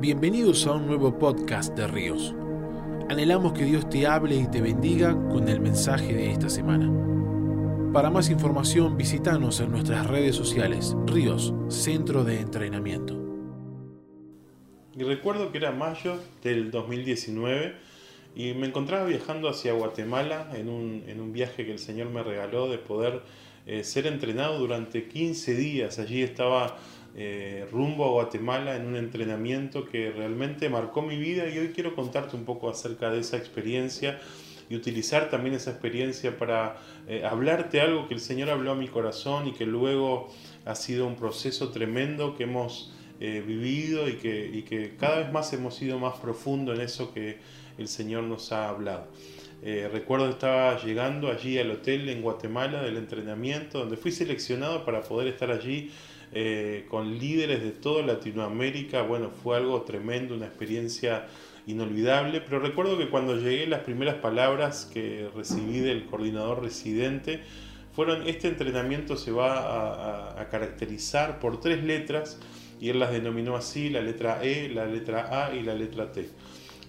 Bienvenidos a un nuevo podcast de Ríos. Anhelamos que Dios te hable y te bendiga con el mensaje de esta semana. Para más información visítanos en nuestras redes sociales Ríos, Centro de Entrenamiento. Y recuerdo que era mayo del 2019 y me encontraba viajando hacia Guatemala en un, en un viaje que el Señor me regaló de poder eh, ser entrenado durante 15 días. Allí estaba eh, rumbo a Guatemala en un entrenamiento que realmente marcó mi vida y hoy quiero contarte un poco acerca de esa experiencia y utilizar también esa experiencia para eh, hablarte algo que el Señor habló a mi corazón y que luego ha sido un proceso tremendo que hemos eh, vivido y que, y que cada vez más hemos ido más profundo en eso que el Señor nos ha hablado. recuerdo que estaba llegando allí al hotel en Guatemala del entrenamiento, donde fui seleccionado para poder estar allí eh, con líderes de toda Latinoamérica. Bueno, fue algo tremendo, una experiencia inolvidable, pero recuerdo que cuando llegué las primeras palabras que recibí del coordinador residente fueron, este entrenamiento se va a, caracterizar por tres letras y él las denominó así, la letra E, la letra A y la letra T.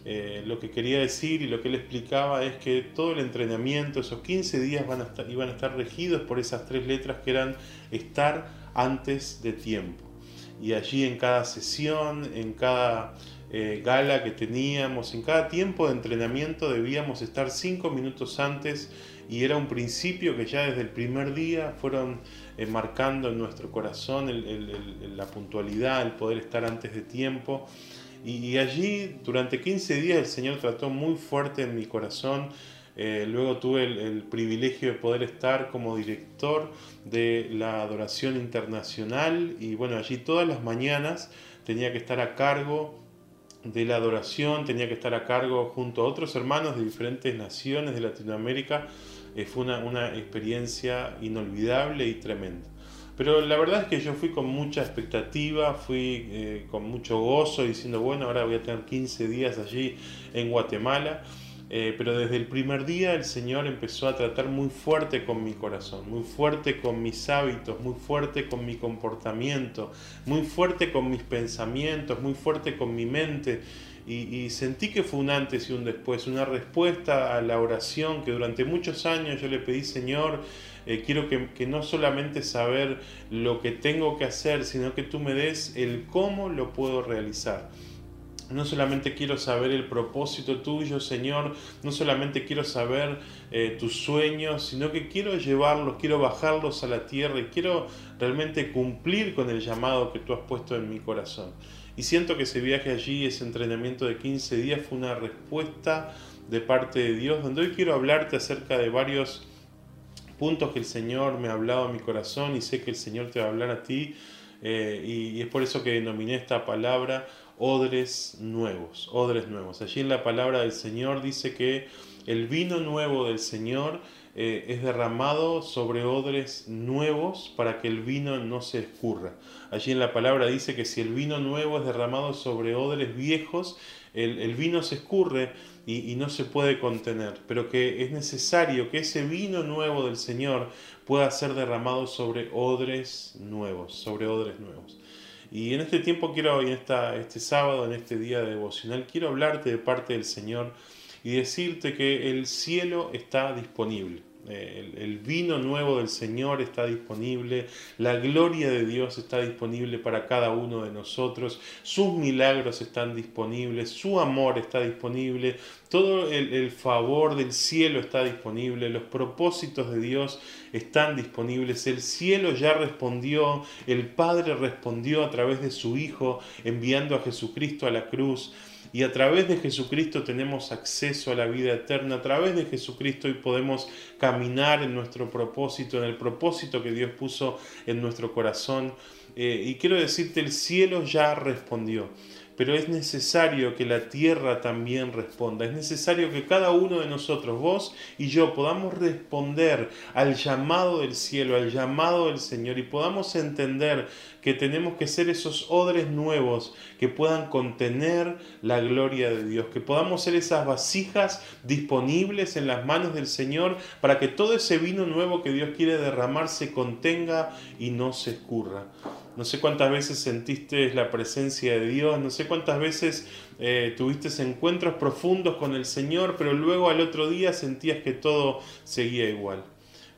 Eh, lo que quería decir y lo que él explicaba es que todo el entrenamiento, esos 15 días van a estar, iban a estar regidos por esas tres letras que eran estar antes de tiempo. Y allí en cada sesión, en cada eh, gala que teníamos, en cada tiempo de entrenamiento debíamos estar cinco minutos antes y era un principio que ya desde el primer día fueron eh, marcando en nuestro corazón la puntualidad, el poder estar antes de tiempo. Y, allí durante 15 días el Señor trató muy fuerte en mi corazón. Eh, luego tuve el, privilegio de poder estar como director de la adoración internacional y bueno, allí todas las mañanas tenía que estar a cargo de la adoración, tenía que estar a cargo junto a otros hermanos de diferentes naciones de Latinoamérica. Eh, fue una, una experiencia inolvidable y tremenda. Pero la verdad es que yo fui con mucha expectativa, fui eh, con mucho gozo diciendo, bueno, ahora voy a tener 15 días allí en Guatemala. Eh, pero desde el primer día el Señor empezó a tratar muy fuerte con mi corazón, muy fuerte con mis hábitos, muy fuerte con mi comportamiento, muy fuerte con mis pensamientos, muy fuerte con mi mente. Y, sentí que fue un antes y un después, una respuesta a la oración que durante muchos años yo le pedí, Señor, eh, quiero que, que, no solamente saber lo que tengo que hacer, sino que tú me des el cómo lo puedo realizar. No solamente quiero saber el propósito tuyo, Señor, no solamente quiero saber eh, tus sueños, sino que quiero llevarlos, quiero bajarlos a la tierra y quiero realmente cumplir con el llamado que tú has puesto en mi corazón. Y siento que ese viaje allí, ese entrenamiento de 15 días, fue una respuesta de parte de Dios, donde hoy quiero hablarte acerca de varios puntos que el Señor me ha hablado a mi corazón y sé que el Señor te va a hablar a ti. Eh, y, es por eso que denominé esta palabra odres nuevos, odres nuevos. Allí en la palabra del Señor dice que el vino nuevo del Señor eh, es derramado sobre odres nuevos para que el vino no se escurra. Allí en la palabra dice que si el vino nuevo es derramado sobre odres viejos, el, vino se escurre y, y, no se puede contener, pero que es necesario que ese vino nuevo del Señor pueda ser derramado sobre odres nuevos, sobre odres nuevos. Y en este tiempo quiero, en esta, este sábado, en este día de devocional, quiero hablarte de parte del Señor y decirte que el cielo está disponible. Eh, el, vino nuevo del Señor está disponible, la gloria de Dios está disponible para cada uno de nosotros, sus milagros están disponibles, su amor está disponible, todo el, el favor del cielo está disponible, los propósitos de Dios están disponibles, el cielo ya respondió, el Padre respondió a través de su Hijo enviando a Jesucristo a la cruz y a través de Jesucristo tenemos acceso a la vida eterna, a través de Jesucristo y podemos caminar en nuestro propósito, en el propósito que Dios puso en nuestro corazón. Eh, y quiero decirte, el cielo ya respondió pero es necesario que la tierra también responda. Es necesario que cada uno de nosotros, vos y yo, podamos responder al llamado del cielo, al llamado del Señor y podamos entender que tenemos que ser esos odres nuevos que puedan contener la gloria de Dios, que podamos ser esas vasijas disponibles en las manos del Señor para que todo ese vino nuevo que Dios quiere derramar se contenga y no se escurra. No sé cuántas veces sentiste la presencia de Dios, no sé cuántas veces eh, tuviste encuentros profundos con el Señor, pero luego al otro día sentías que todo seguía igual.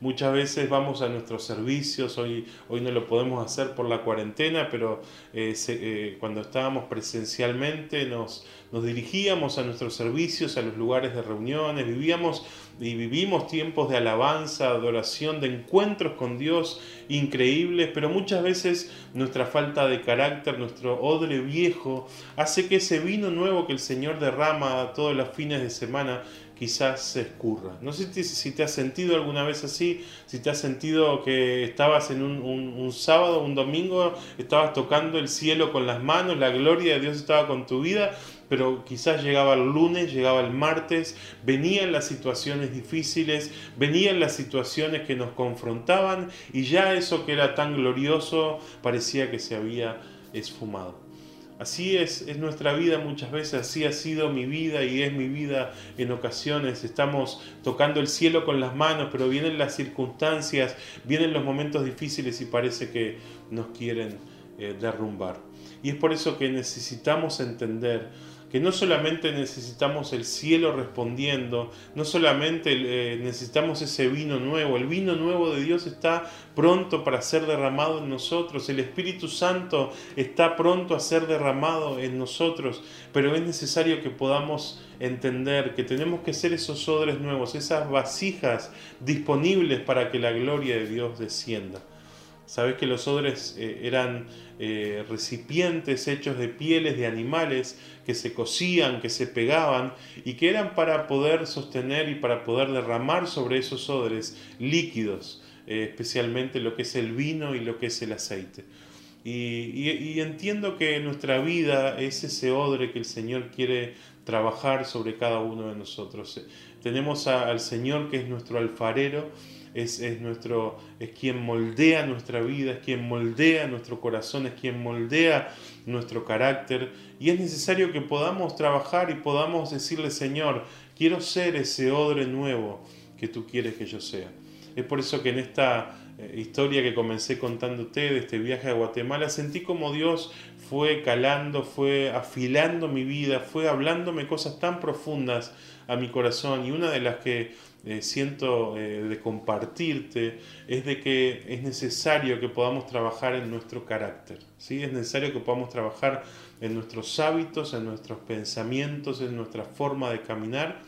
Muchas veces vamos a nuestros servicios, hoy, hoy no lo podemos hacer por la cuarentena, pero eh, eh, cuando estábamos presencialmente nos, nos dirigíamos a nuestros servicios, a los lugares de reuniones, vivíamos y vivimos tiempos de alabanza, adoración, de encuentros con Dios increíbles, pero muchas veces nuestra falta de carácter, nuestro odre viejo, hace que ese vino nuevo que el Señor derrama todos los fines de semana quizás se escurra. No sé si te has sentido alguna vez así, si te has sentido que estabas en un, sábado, un domingo, estabas tocando el cielo con las manos, la gloria de Dios estaba con tu vida, pero quizás llegaba el lunes, llegaba el martes, venían las situaciones difíciles, venían las situaciones que nos confrontaban y ya eso que era tan glorioso parecía que se había esfumado. Así es, es nuestra vida muchas veces, así ha sido mi vida y es mi vida en ocasiones. Estamos tocando el cielo con las manos, pero vienen las circunstancias, vienen los momentos difíciles y parece que nos quieren eh, derrumbar. Y es por eso que necesitamos entender que no solamente necesitamos el cielo respondiendo, no solamente eh, necesitamos ese vino nuevo, el vino nuevo de Dios está pronto para ser derramado en nosotros, el Espíritu Santo está pronto a ser derramado en nosotros, pero es necesario que podamos entender que tenemos que ser esos odres nuevos, esas vasijas disponibles para que la gloria de Dios descienda. Sabes que los odres eh, eran eh, recipientes hechos de pieles de animales que se cosían, que se pegaban y que eran para poder sostener y para poder derramar sobre esos odres líquidos, eh, especialmente lo que es el vino y lo que es el aceite. Y, entiendo que nuestra vida es ese odre que el Señor quiere trabajar sobre cada uno de nosotros. Tenemos al Señor que es nuestro alfarero es, nuestro, es quien moldea nuestra vida, es quien moldea nuestro corazón, es quien moldea nuestro carácter. Y es necesario que podamos trabajar y podamos decirle, Señor, quiero ser ese odre nuevo que tú quieres que yo sea. Es por eso que en esta eh, historia que comencé contándote de este viaje a Guatemala, sentí como Dios fue calando, fue afilando mi vida, fue hablándome cosas tan profundas a mi corazón y una de las que eh, siento eh, de compartirte es de que es necesario que podamos trabajar en nuestro carácter, ¿sí? es necesario que podamos trabajar en nuestros hábitos, en nuestros pensamientos, en nuestra forma de caminar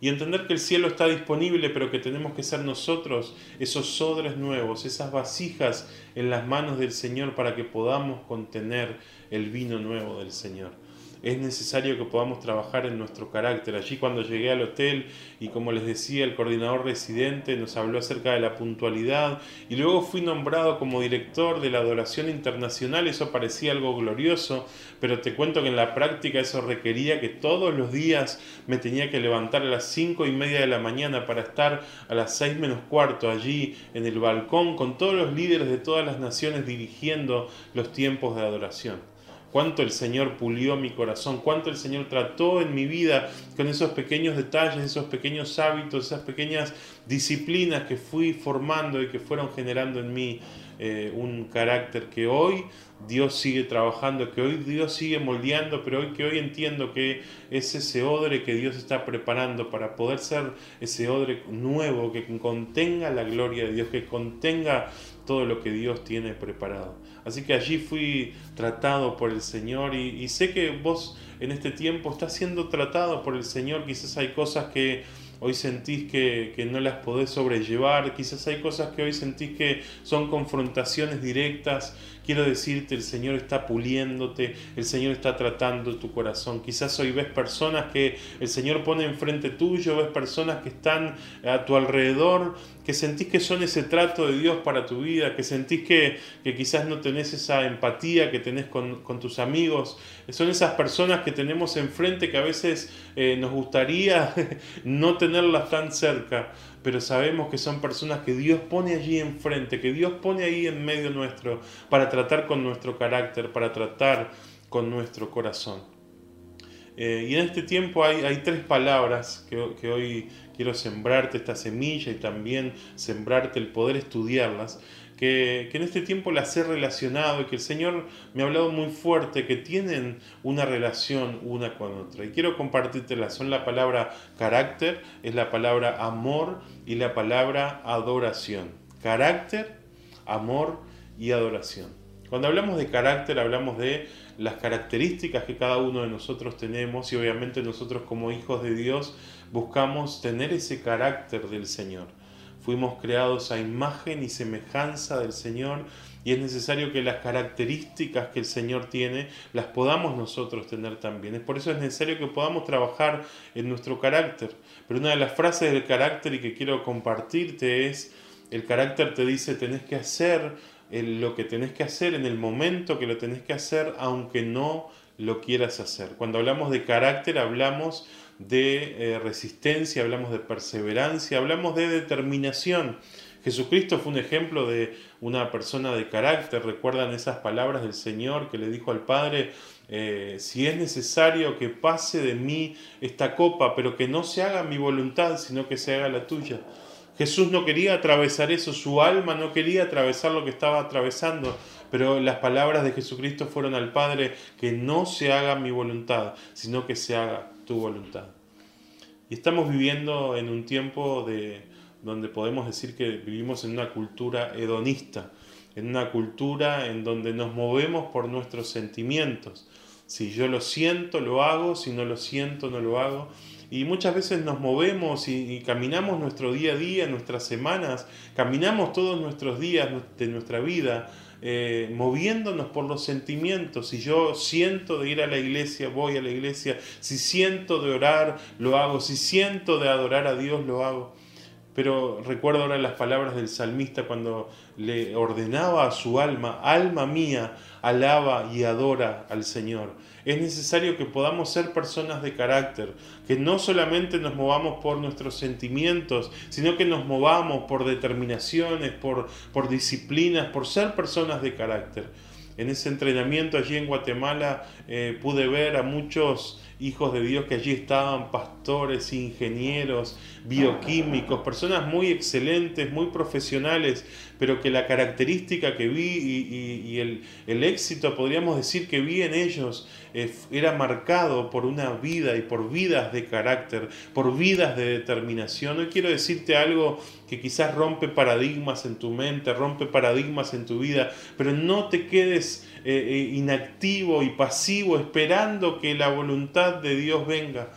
y entender que el cielo está disponible, pero que tenemos que ser nosotros esos sodres nuevos, esas vasijas en las manos del Señor para que podamos contener el vino nuevo del Señor es necesario que podamos trabajar en nuestro carácter. Allí cuando llegué al hotel y como les decía, el coordinador residente nos habló acerca de la puntualidad y luego fui nombrado como director de la adoración internacional, eso parecía algo glorioso, pero te cuento que en la práctica eso requería que todos los días me tenía que levantar a las cinco y media de la mañana para estar a las seis menos cuarto allí en el balcón con todos los líderes de todas las naciones dirigiendo los tiempos de adoración cuánto el Señor pulió mi corazón, cuánto el Señor trató en mi vida con esos pequeños detalles, esos pequeños hábitos, esas pequeñas disciplinas que fui formando y que fueron generando en mí eh, un carácter que hoy Dios sigue trabajando, que hoy Dios sigue moldeando, pero hoy que hoy entiendo que es ese odre que Dios está preparando para poder ser ese odre nuevo que contenga la gloria de Dios, que contenga todo lo que Dios tiene preparado. Así que allí fui tratado por el Señor y, sé que vos en este tiempo estás siendo tratado por el Señor. Quizás hay cosas que hoy sentís que, que, no las podés sobrellevar, quizás hay cosas que hoy sentís que son confrontaciones directas Quiero decirte, el Señor está puliéndote, el Señor está tratando tu corazón. Quizás hoy ves personas que el Señor pone enfrente tuyo, ves personas que están a tu alrededor, que sentís que son ese trato de Dios para tu vida, que sentís que, que quizás no tenés esa empatía que tenés con, tus amigos. Son esas personas que tenemos enfrente que a veces eh, nos gustaría no tenerlas tan cerca pero sabemos que son personas que Dios pone allí enfrente, que Dios pone ahí en medio nuestro para tratar con nuestro carácter, para tratar con nuestro corazón. Eh, y en este tiempo hay, tres palabras que, que, hoy quiero sembrarte esta semilla y también sembrarte el poder estudiarlas, que, en este tiempo las he relacionado y que el Señor me ha hablado muy fuerte, que tienen una relación una con otra. Y quiero compartírtelas. Son la palabra carácter, es la palabra amor y la palabra adoración. Carácter, amor y adoración. Cuando hablamos de carácter hablamos de las características que cada uno de nosotros tenemos y obviamente nosotros como hijos de Dios buscamos tener ese carácter del Señor. Fuimos creados a imagen y semejanza del Señor y es necesario que las características que el Señor tiene las podamos nosotros tener también. Es por eso es necesario que podamos trabajar en nuestro carácter. Pero una de las frases del carácter y que quiero compartirte es, el carácter te dice tenés que hacer lo que tenés que hacer en el momento que lo tenés que hacer, aunque no lo quieras hacer. Cuando hablamos de carácter hablamos de eh, resistencia, hablamos de perseverancia, hablamos de determinación. Jesucristo fue un ejemplo de una persona de carácter. Recuerdan esas palabras del Señor que le dijo al Padre, eh, si es necesario que pase de mí esta copa, pero que no se haga mi voluntad, sino que se haga la tuya. Jesús no quería atravesar eso, su alma no quería atravesar lo que estaba atravesando, pero las palabras de Jesucristo fueron al Padre, que no se haga mi voluntad, sino que se haga tu voluntad. Y estamos viviendo en un tiempo de, donde podemos decir que vivimos en una cultura hedonista, en una cultura en donde nos movemos por nuestros sentimientos. Si yo lo siento, lo hago, si no lo siento, no lo hago. Y muchas veces nos movemos y, caminamos nuestro día a día, nuestras semanas, caminamos todos nuestros días de nuestra vida, eh, moviéndonos por los sentimientos. Si yo siento de ir a la iglesia, voy a la iglesia. Si siento de orar, lo hago. Si siento de adorar a Dios, lo hago. Pero recuerdo ahora las palabras del salmista cuando le ordenaba a su alma, alma mía, alaba y adora al Señor. Es necesario que podamos ser personas de carácter, que no solamente nos movamos por nuestros sentimientos, sino que nos movamos por determinaciones, por, por disciplinas, por ser personas de carácter. En ese entrenamiento allí en Guatemala eh, pude ver a muchos hijos de Dios que allí estaban, pastores, ingenieros, bioquímicos, personas muy excelentes, muy profesionales, pero que la característica que vi y, el, éxito, podríamos decir que vi en ellos, eh, era marcado por una vida y por vidas de carácter, por vidas de determinación. Hoy quiero decirte algo que quizás rompe paradigmas en tu mente, rompe paradigmas en tu vida, pero no te quedes eh, eh, inactivo y pasivo esperando que la voluntad de Dios venga.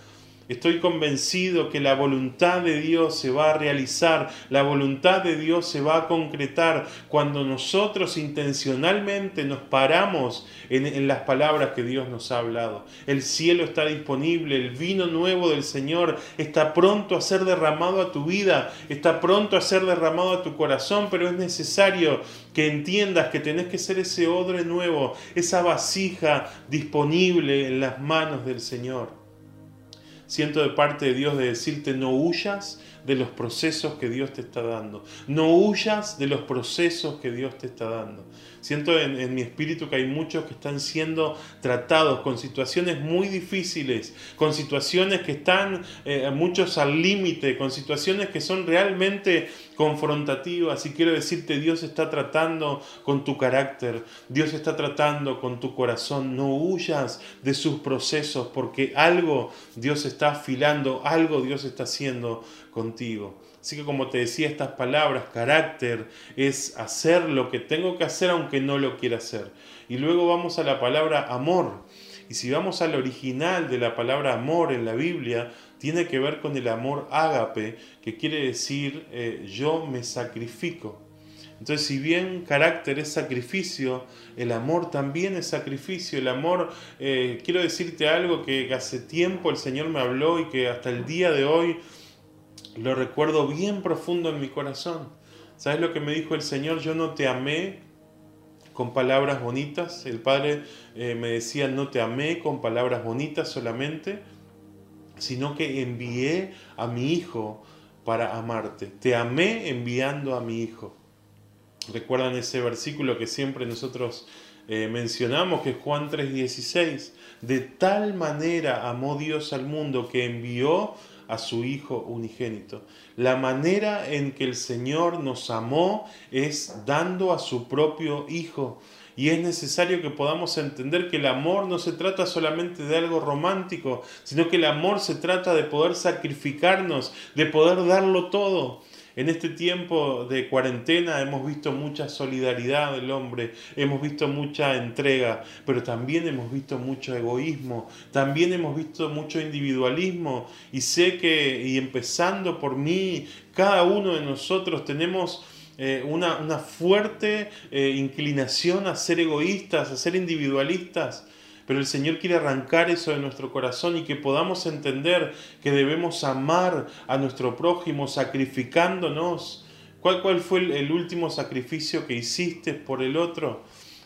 Estoy convencido que la voluntad de Dios se va a realizar, la voluntad de Dios se va a concretar cuando nosotros intencionalmente nos paramos en, las palabras que Dios nos ha hablado. El cielo está disponible, el vino nuevo del Señor está pronto a ser derramado a tu vida, está pronto a ser derramado a tu corazón, pero es necesario que entiendas que tenés que ser ese odre nuevo, esa vasija disponible en las manos del Señor. Siento de parte de Dios de decirte no huyas de los procesos que Dios te está dando. No huyas de los procesos que Dios te está dando. Siento en, mi espíritu que hay muchos que están siendo tratados con situaciones muy difíciles, con situaciones que están eh, muchos al límite, con situaciones que son realmente confrontativas. Y quiero decirte, Dios está tratando con tu carácter, Dios está tratando con tu corazón. No huyas de sus procesos porque algo Dios está afilando, algo Dios está haciendo contigo. Así que como te decía, estas palabras, carácter, es hacer lo que tengo que hacer aunque no lo quiera hacer. Y luego vamos a la palabra amor. Y si vamos al original de la palabra amor en la Biblia, tiene que ver con el amor ágape, que quiere decir eh, yo me sacrifico. Entonces, si bien carácter es sacrificio, el amor también es sacrificio. El amor, eh, quiero decirte algo que hace tiempo el Señor me habló y que hasta el día de hoy lo recuerdo bien profundo en mi corazón. ¿Sabes lo que me dijo el Señor? Yo no te amé con palabras bonitas. El Padre eh, me decía, no te amé con palabras bonitas solamente, sino que envié a mi Hijo para amarte. Te amé enviando a mi Hijo. ¿Recuerdan ese versículo que siempre nosotros Eh, mencionamos que Juan 3:16, de tal manera amó Dios al mundo que envió a su Hijo unigénito. La manera en que el Señor nos amó es dando a su propio Hijo. Y es necesario que podamos entender que el amor no se trata solamente de algo romántico, sino que el amor se trata de poder sacrificarnos, de poder darlo todo. En este tiempo de cuarentena hemos visto mucha solidaridad del hombre, hemos visto mucha entrega, pero también hemos visto mucho egoísmo, también hemos visto mucho individualismo y sé que, y empezando por mí, cada uno de nosotros tenemos eh, una, fuerte eh, inclinación a ser egoístas, a ser individualistas. Pero el Señor quiere arrancar eso de nuestro corazón y que podamos entender que debemos amar a nuestro prójimo sacrificándonos. ¿Cuál, cuál fue el, último sacrificio que hiciste por el otro?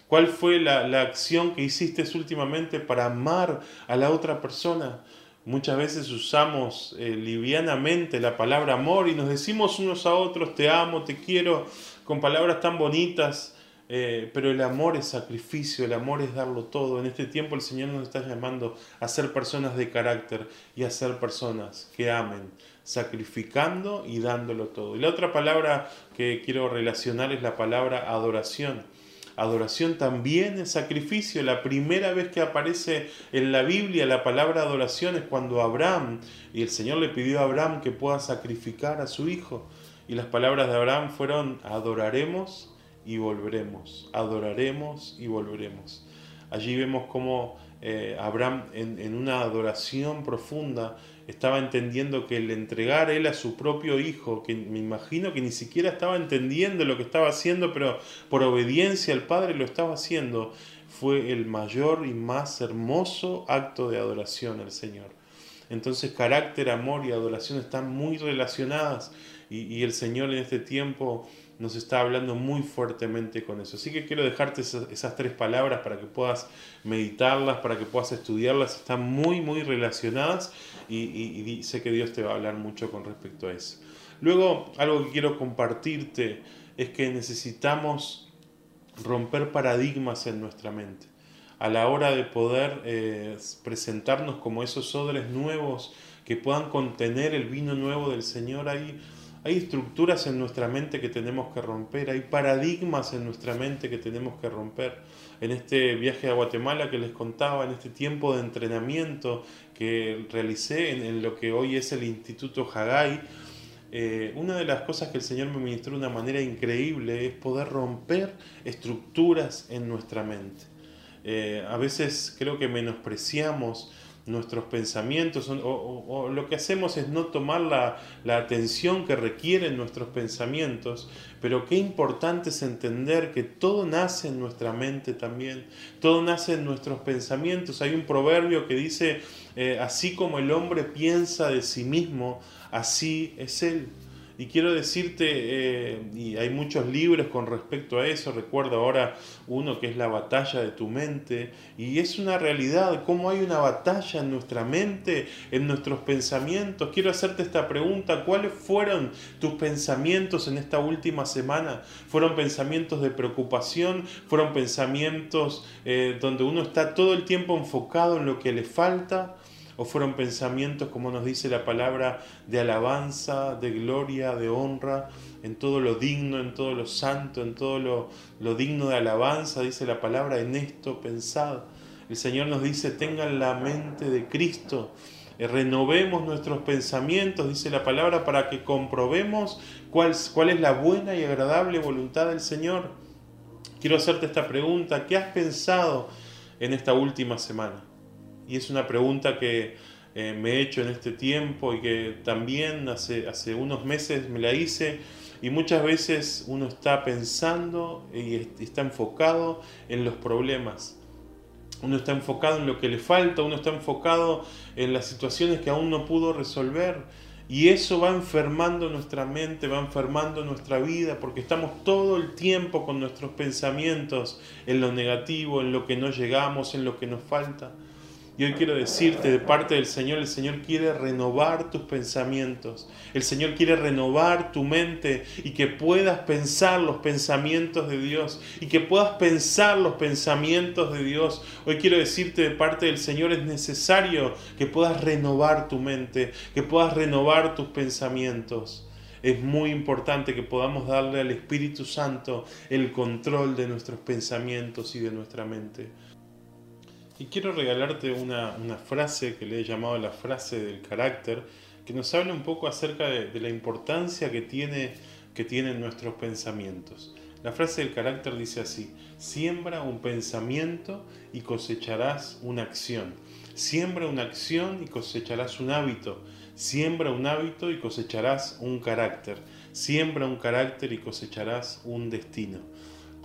¿Cuál fue la, la acción que hiciste últimamente para amar a la otra persona? Muchas veces usamos eh, livianamente la palabra amor y nos decimos unos a otros, te amo, te quiero, con palabras tan bonitas, eh, pero el amor es sacrificio, el amor es darlo todo. En este tiempo el Señor nos está llamando a ser personas de carácter y a ser personas que amen, sacrificando y dándolo todo. Y la otra palabra que quiero relacionar es la palabra adoración. Adoración también es sacrificio. La primera vez que aparece en la Biblia la palabra adoración es cuando Abraham, y el Señor le pidió a Abraham que pueda sacrificar a su hijo. Y las palabras de Abraham fueron, adoraremos y volveremos, adoraremos y volveremos. Allí vemos cómo eh, Abraham en, una adoración profunda estaba entendiendo que el entregar él a su propio hijo, que me imagino que ni siquiera estaba entendiendo lo que estaba haciendo, pero por obediencia al Padre lo estaba haciendo, fue el mayor y más hermoso acto de adoración al Señor. Entonces carácter, amor y adoración están muy relacionadas y el Señor en este tiempo nos está hablando muy fuertemente con eso. Así que quiero dejarte esas, tres palabras para que puedas meditarlas, para que puedas estudiarlas. Están muy, muy relacionadas y, sé que Dios te va a hablar mucho con respecto a eso. Luego, algo que quiero compartirte es que necesitamos romper paradigmas en nuestra mente. A la hora de poder eh, presentarnos como esos odres nuevos que puedan contener el vino nuevo del Señor ahí, hay estructuras en nuestra mente que tenemos que romper, hay paradigmas en nuestra mente que tenemos que romper. En este viaje a Guatemala que les contaba, en este tiempo de entrenamiento que realicé en, lo que hoy es el Instituto Hagai, eh, una de las cosas que el Señor me ministró de una manera increíble es poder romper estructuras en nuestra mente. Eh, a veces creo que menospreciamos nuestros pensamientos o, lo que hacemos es no tomar la, la, atención que requieren nuestros pensamientos, pero qué importante es entender que todo nace en nuestra mente también, todo nace en nuestros pensamientos. Hay un proverbio que dice, eh, así como el hombre piensa de sí mismo, así es él. Y quiero decirte, eh, y hay muchos libros con respecto a eso, recuerdo ahora uno que es La batalla de tu mente, y es una realidad, cómo hay una batalla en nuestra mente, en nuestros pensamientos. Quiero hacerte esta pregunta, ¿cuáles fueron tus pensamientos en esta última semana? ¿Fueron pensamientos de preocupación? ¿Fueron pensamientos eh, donde uno está todo el tiempo enfocado en lo que le falta? O fueron pensamientos, como nos dice la palabra, de alabanza, de gloria, de honra, en todo lo digno, en todo lo santo, en todo lo, digno de alabanza, dice la palabra, en esto pensad. El Señor nos dice, tengan la mente de Cristo, eh, renovemos nuestros pensamientos, dice la palabra, para que comprobemos cuál, cuál es la buena y agradable voluntad del Señor. Quiero hacerte esta pregunta, ¿qué has pensado en esta última semana? Y es una pregunta que eh, me he hecho en este tiempo y que también hace, hace unos meses me la hice. Y muchas veces uno está pensando y está enfocado en los problemas. Uno está enfocado en lo que le falta, uno está enfocado en las situaciones que aún no pudo resolver. Y eso va enfermando nuestra mente, va enfermando nuestra vida, porque estamos todo el tiempo con nuestros pensamientos en lo negativo, en lo que no llegamos, en lo que nos falta. Y hoy quiero decirte de parte del Señor, el Señor quiere renovar tus pensamientos. El Señor quiere renovar tu mente y que puedas pensar los pensamientos de Dios y que puedas pensar los pensamientos de Dios. Hoy quiero decirte de parte del Señor es necesario que puedas renovar tu mente, que puedas renovar tus pensamientos. Es muy importante que podamos darle al Espíritu Santo el control de nuestros pensamientos y de nuestra mente. Y quiero regalarte una, frase que le he llamado la frase del carácter, que nos habla un poco acerca de, la importancia que, tiene, que tienen nuestros pensamientos. La frase del carácter dice así, siembra un pensamiento y cosecharás una acción. Siembra una acción y cosecharás un hábito. Siembra un hábito y cosecharás un carácter. Siembra un carácter y cosecharás un destino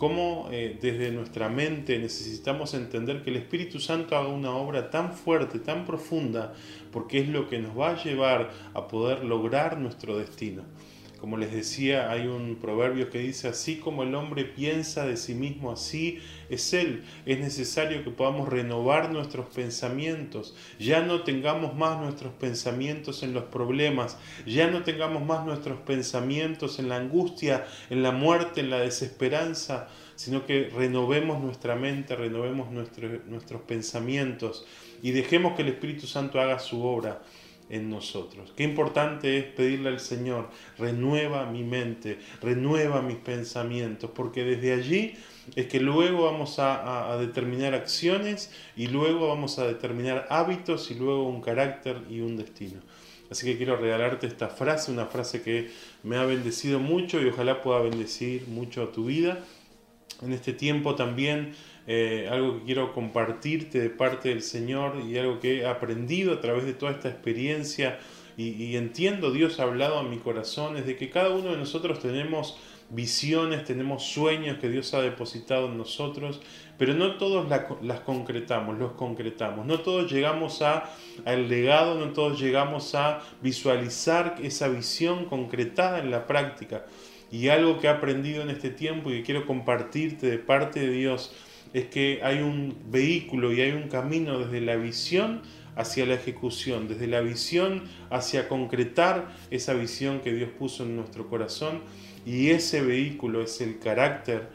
cómo eh, desde nuestra mente necesitamos entender que el Espíritu Santo haga una obra tan fuerte, tan profunda, porque es lo que nos va a llevar a poder lograr nuestro destino. Como les decía, hay un proverbio que dice, así como el hombre piensa de sí mismo, así es él. Es necesario que podamos renovar nuestros pensamientos. Ya no tengamos más nuestros pensamientos en los problemas, ya no tengamos más nuestros pensamientos en la angustia, en la muerte, en la desesperanza, sino que renovemos nuestra mente, renovemos nuestros pensamientos y dejemos que el Espíritu Santo haga su obra en nosotros. Qué importante es pedirle al Señor, renueva mi mente, renueva mis pensamientos, porque desde allí es que luego vamos a, determinar acciones y luego vamos a determinar hábitos y luego un carácter y un destino. Así que quiero regalarte esta frase, una frase que me ha bendecido mucho y ojalá pueda bendecir mucho a tu vida. En este tiempo también eh, algo que quiero compartirte de parte del Señor y algo que he aprendido a través de toda esta experiencia y, entiendo Dios ha hablado a mi corazón es de que cada uno de nosotros tenemos visiones, tenemos sueños que Dios ha depositado en nosotros, pero no todos las concretamos, los concretamos, no todos llegamos a, al legado, no todos llegamos a visualizar esa visión concretada en la práctica. Y algo que he aprendido en este tiempo y que quiero compartirte de parte de Dios es que hay un vehículo y hay un camino desde la visión hacia la ejecución, desde la visión hacia concretar esa visión que Dios puso en nuestro corazón. Y ese vehículo es el carácter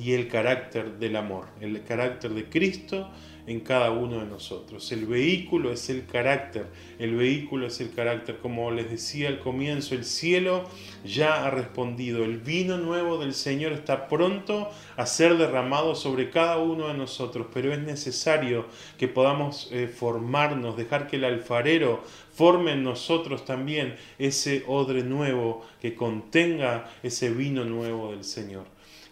y el carácter del amor, el carácter de Cristo en cada uno de nosotros. El vehículo es el carácter, el vehículo es el carácter. Como les decía al comienzo, el cielo ya ha respondido, el vino nuevo del Señor está pronto a ser derramado sobre cada uno de nosotros, pero es necesario que podamos eh, formarnos, dejar que el alfarero forme en nosotros también ese odre nuevo que contenga ese vino nuevo del Señor.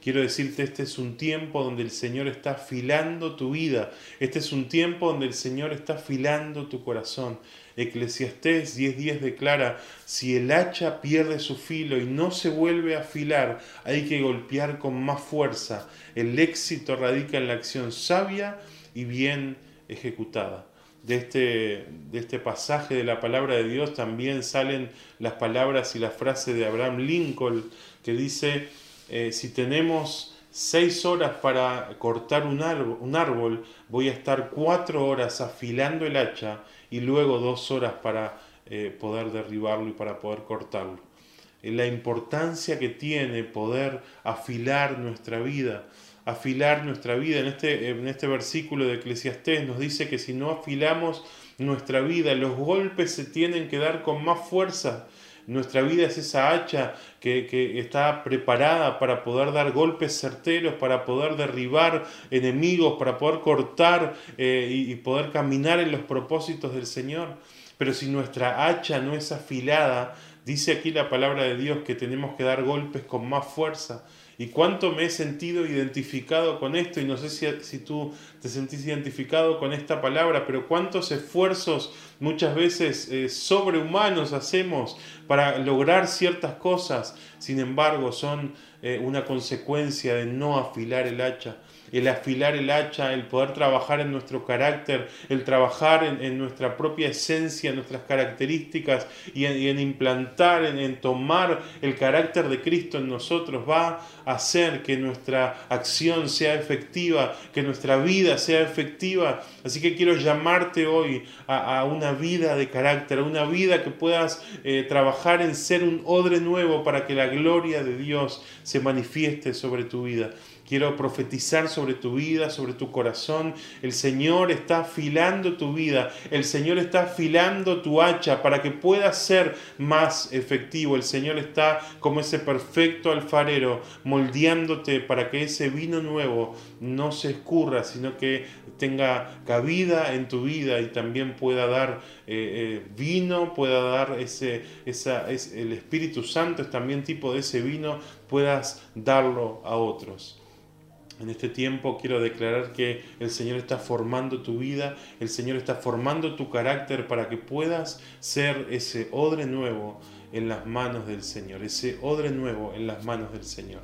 Quiero decirte, este es un tiempo donde el Señor está afilando tu vida. Este es un tiempo donde el Señor está afilando tu corazón. Eclesiastés 10:10 declara, si el hacha pierde su filo y no se vuelve a afilar, hay que golpear con más fuerza. El éxito radica en la acción sabia y bien ejecutada. De este, de este pasaje de la palabra de Dios también salen las palabras y la frase de Abraham Lincoln que dice, eh, si tenemos seis horas para cortar un árbol, voy a estar cuatro horas afilando el hacha y luego dos horas para eh, poder derribarlo y para poder cortarlo. Eh, la importancia que tiene poder afilar nuestra vida, afilar nuestra vida. En este, en este versículo de Eclesiastés nos dice que si no afilamos nuestra vida, los golpes se tienen que dar con más fuerza nuestra vida es esa hacha que, está preparada para poder dar golpes certeros, para poder derribar enemigos, para poder cortar eh, y poder caminar en los propósitos del Señor. Pero si nuestra hacha no es afilada, dice aquí la palabra de Dios que tenemos que dar golpes con más fuerza y cuánto me he sentido identificado con esto, y no sé si, si, tú te sentís identificado con esta palabra, pero cuántos esfuerzos muchas veces eh, sobrehumanos hacemos para lograr ciertas cosas, sin embargo son eh, una consecuencia de no afilar el hacha el afilar el hacha, el poder trabajar en nuestro carácter, el trabajar en, nuestra propia esencia, nuestras características y en, implantar, en, tomar el carácter de Cristo en nosotros, va hacer que nuestra acción sea efectiva, que nuestra vida sea efectiva. Así que quiero llamarte hoy a, una vida de carácter, a una vida que puedas eh, trabajar en ser un odre nuevo para que la gloria de Dios se manifieste sobre tu vida. Quiero profetizar sobre tu vida, sobre tu corazón. El Señor está afilando tu vida. El Señor está afilando tu hacha para que puedas ser más efectivo. El Señor está como ese perfecto alfarero moldeándote para que ese vino nuevo no se escurra, sino que tenga cabida en tu vida y también pueda dar eh, eh, vino, pueda dar ese, esa, es, el Espíritu Santo es también tipo de ese vino, puedas darlo a otros. En este tiempo quiero declarar que el Señor está formando tu vida, el Señor está formando tu carácter para que puedas ser ese odre nuevo en las manos del Señor, ese odre nuevo en las manos del Señor.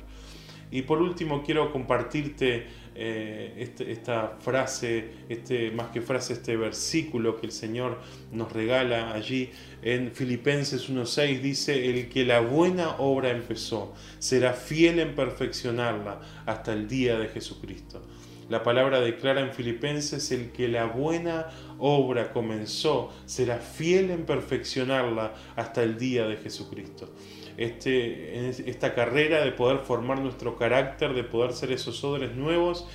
Y por último quiero compartirte eh, este, esta frase, este, más que frase, este versículo que el Señor nos regala allí en Filipenses 1.6, dice, el que la buena obra empezó será fiel en perfeccionarla hasta el día de Jesucristo. La palabra declara en Filipenses, el que la buena obra comenzó será fiel en perfeccionarla hasta el día de Jesucristo. Este, esta carrera de poder formar nuestro carácter, de poder ser esos odres nuevos,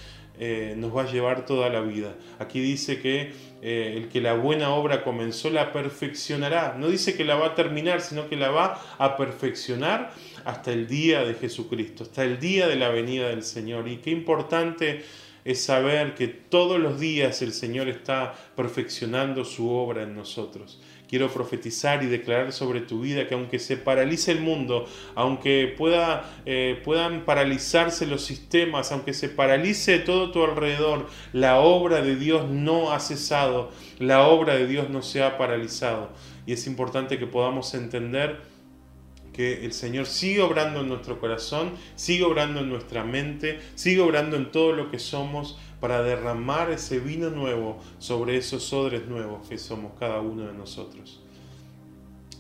eh, nos va a llevar toda la vida. Aquí dice que eh, el que la buena obra comenzó la perfeccionará. No dice que la va a terminar, sino que la va a perfeccionar hasta el día de Jesucristo, hasta el día de la venida del Señor. Y qué importante es saber que todos los días el Señor está perfeccionando su obra en nosotros. Quiero profetizar y declarar sobre tu vida que aunque se paralice el mundo, aunque pueda, eh, puedan paralizarse los sistemas, aunque se paralice todo tu alrededor, la obra de Dios no ha cesado, la obra de Dios no se ha paralizado. Y es importante que podamos entender que el Señor sigue obrando en nuestro corazón, sigue obrando en nuestra mente, sigue obrando en todo lo que somos para derramar ese vino nuevo sobre esos odres nuevos que somos cada uno de nosotros.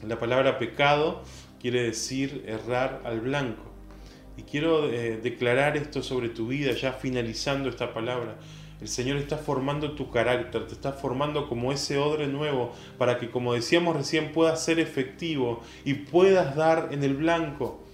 La palabra pecado quiere decir errar al blanco. Y quiero eh, declarar esto sobre tu vida, ya finalizando esta palabra. El Señor está formando tu carácter, te está formando como ese odre nuevo para que, como decíamos recién, puedas ser efectivo y puedas dar en el blanco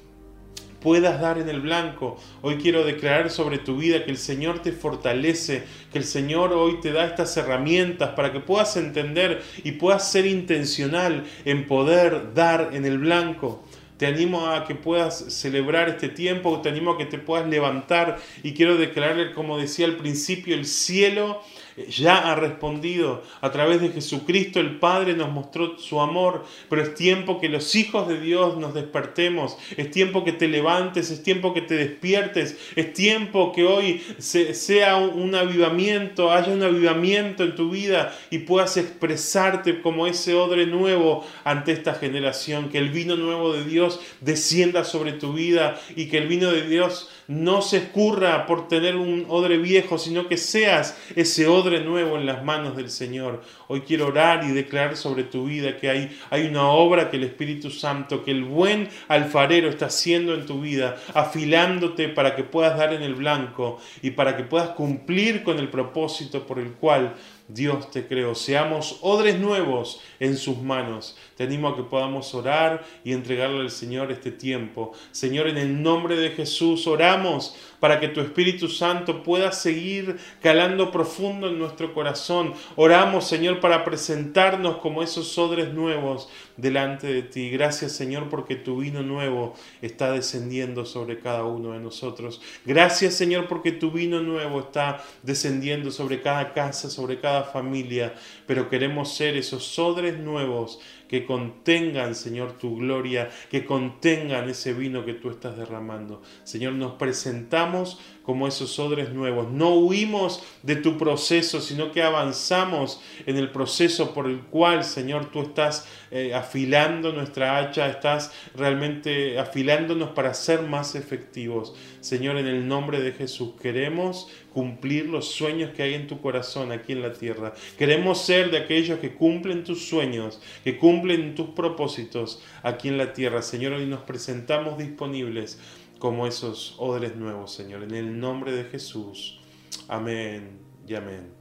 puedas dar en el blanco. Hoy quiero declarar sobre tu vida que el Señor te fortalece, que el Señor hoy te da estas herramientas para que puedas entender y puedas ser intencional en poder dar en el blanco. Te animo a que puedas celebrar este tiempo, te animo a que te puedas levantar y quiero declararle, como decía al principio, el cielo ya ha respondido. A través de Jesucristo el Padre nos mostró su amor, pero es tiempo que los hijos de Dios nos despertemos, es tiempo que te levantes, es tiempo que te despiertes, es tiempo que hoy sea un avivamiento, haya un avivamiento en tu vida y puedas expresarte como ese odre nuevo ante esta generación, que el vino nuevo de Dios descienda sobre tu vida y que el vino de Dios no se escurra por tener un odre viejo, sino que seas ese odre nuevo en las manos del Señor. Hoy quiero orar y declarar sobre tu vida que hay, hay una obra que el Espíritu Santo, que el buen alfarero está haciendo en tu vida, afilándote para que puedas dar en el blanco y para que puedas cumplir con el propósito por el cual Dios te creó. Seamos odres nuevos en sus manos. Te animo a que podamos orar y entregarle al Señor este tiempo. Señor, en el nombre de Jesús oramos para que tu Espíritu Santo pueda seguir calando profundo en nuestro corazón. Oramos, Señor, para presentarnos como esos odres nuevos delante de ti. Gracias, Señor, porque tu vino nuevo está descendiendo sobre cada uno de nosotros. Gracias, Señor, porque tu vino nuevo está descendiendo sobre cada casa, sobre cada familia. Pero queremos ser esos odres nuevos que contengan, Señor, tu gloria, que contengan ese vino que tú estás derramando. Señor, nos presentamos como esos odres nuevos. No huimos de tu proceso, sino que avanzamos en el proceso por el cual, Señor, tú estás eh, afilando nuestra hacha, estás realmente afilándonos para ser más efectivos. Señor, en el nombre de Jesús, queremos cumplir los sueños que hay en tu corazón aquí en la tierra. Queremos ser de aquellos que cumplen tus sueños, que cumplen tus propósitos aquí en la tierra. Señor, hoy nos presentamos disponibles como esos odres nuevos, Señor. En el nombre de Jesús. Amén y amén.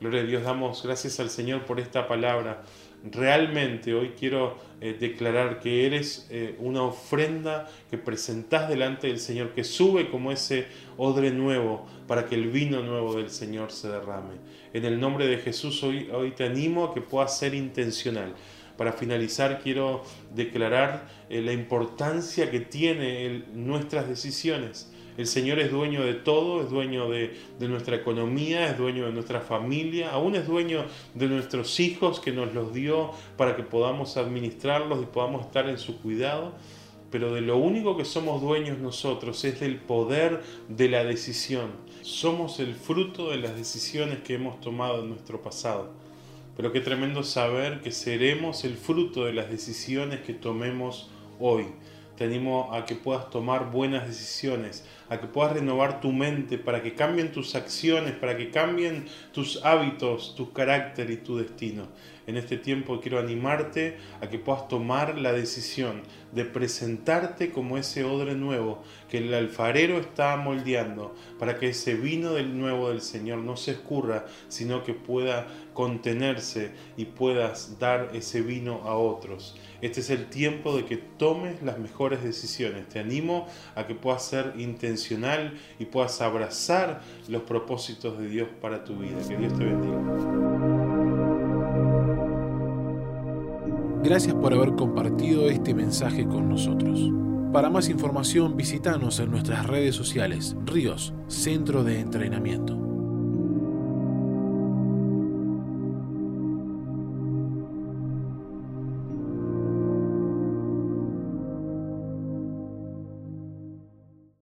Gloria a Dios, damos gracias al Señor por esta palabra. Realmente hoy quiero eh, declarar que eres eh, una ofrenda que presentás delante del Señor, que sube como ese odre nuevo para que el vino nuevo del Señor se derrame. En el nombre de Jesús hoy, te animo a que puedas ser intencional. Para finalizar, quiero declarar eh, la importancia que tienen nuestras decisiones. El Señor es dueño de todo, es dueño de, nuestra economía, es dueño de nuestra familia, aún es dueño de nuestros hijos que nos los dio para que podamos administrarlos y podamos estar en su cuidado. Pero de lo único que somos dueños nosotros es del poder de la decisión. Somos el fruto de las decisiones que hemos tomado en nuestro pasado. Pero qué tremendo saber que seremos el fruto de las decisiones que tomemos hoy. Te animo a que puedas tomar buenas decisiones, a que puedas renovar tu mente para que cambien tus acciones, para que cambien tus hábitos, tu carácter y tu destino. En este tiempo quiero animarte a que puedas tomar la decisión de presentarte como ese odre nuevo que el alfarero está moldeando para que ese vino del nuevo del Señor no se escurra, sino que pueda contenerse y puedas dar ese vino a otros. Este es el tiempo de que tomes las mejores decisiones. Te animo a que puedas ser intencional y puedas abrazar los propósitos de Dios para tu vida. Que Dios te bendiga. Gracias por haber compartido este mensaje con nosotros. Para más información visítanos en nuestras redes sociales, Ríos, Centro de Entrenamiento.